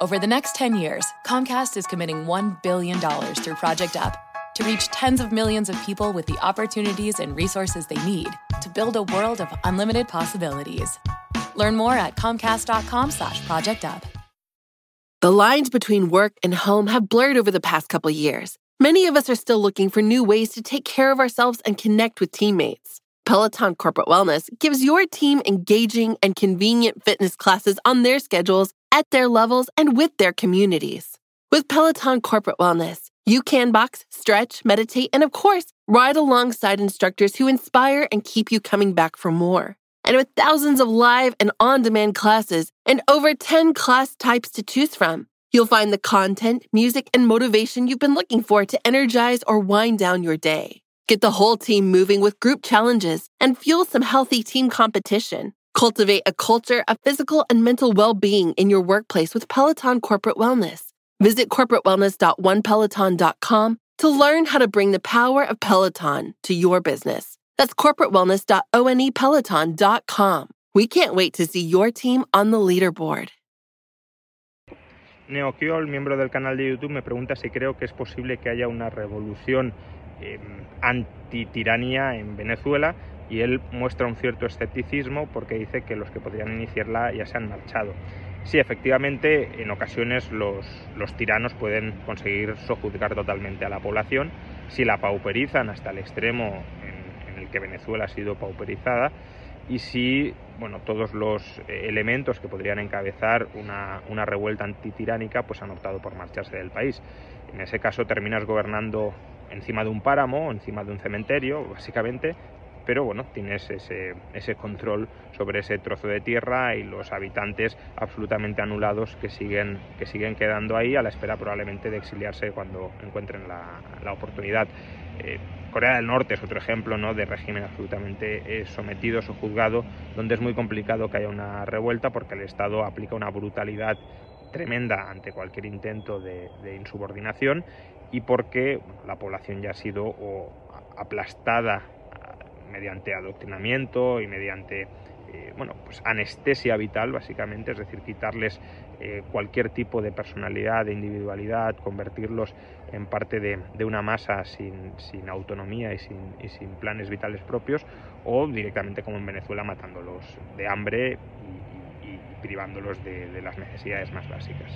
Over the next 10 years, Comcast is committing $1 billion through Project Up to reach tens of millions of people with the opportunities and resources they need to build a world of unlimited possibilities. Learn more at comcast.com slash project up. The lines between work and home have blurred over the past couple years. Many of us are still looking for new ways to take care of ourselves and connect with teammates. Peloton Corporate Wellness gives your team engaging and convenient fitness classes on their schedules, at their levels, and with their communities. With Peloton Corporate Wellness, you can box, stretch, meditate, and of course, ride alongside instructors who inspire and keep you coming back for more. And with thousands of live and on demand classes and over 10 class types to choose from, you'll find the content, music, and motivation you've been looking for to energize or wind down your day. Get the whole team moving with group challenges and fuel some healthy team competition. Cultivate a culture of physical and mental well being in your workplace with Peloton Corporate Wellness. Visit corporatewellness.onepeloton.com to learn how to bring the power of Peloton to your business. That's corporatewellness.onepeloton.com. We can't wait to see your team on the leaderboard. Neokio, el miembro del canal de YouTube, me pregunta si creo que es posible que haya una revolución eh, antitiranía en Venezuela y él muestra un cierto escepticismo porque dice que los que podrían iniciarla ya se han marchado. Sí, efectivamente, en ocasiones los, los tiranos pueden conseguir sojuzgar totalmente a la población si la pauperizan hasta el extremo en, en el que Venezuela ha sido pauperizada y si bueno, todos los eh, elementos que podrían encabezar una, una, revuelta antitiránica pues han optado por marcharse del país. En ese caso terminas gobernando encima de un páramo, encima de un cementerio, básicamente, pero bueno, tienes ese, ese control sobre ese trozo de tierra y los habitantes absolutamente anulados que siguen, que siguen quedando ahí a la espera probablemente de exiliarse cuando encuentren la, la oportunidad. Eh, Corea del Norte es otro ejemplo ¿no? de régimen absolutamente eh, sometido o juzgado, donde es muy complicado que haya una revuelta porque el Estado aplica una brutalidad tremenda ante cualquier intento de, de insubordinación y porque bueno, la población ya ha sido o, aplastada mediante adoctrinamiento y mediante eh, bueno, pues anestesia vital, básicamente, es decir, quitarles eh, cualquier tipo de personalidad, de individualidad, convertirlos en parte de, de una masa sin, sin autonomía y sin, y sin, planes vitales propios, o directamente como en Venezuela matándolos de hambre y, privándolos de, de las necesidades más básicas.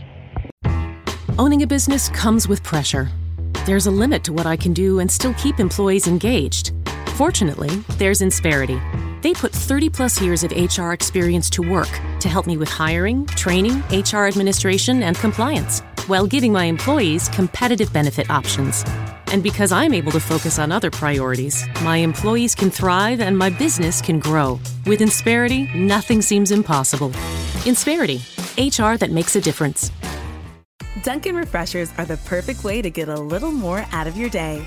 Owning a business comes with pressure. There's a limit to what I can do and still keep employees engaged. Fortunately, there's Insperity. They put 30 plus years of HR experience to work to help me with hiring, training, HR administration, and compliance, while giving my employees competitive benefit options. And because I'm able to focus on other priorities, my employees can thrive and my business can grow. With Insperity, nothing seems impossible. Insperity, HR that makes a difference. Dunkin' Refreshers are the perfect way to get a little more out of your day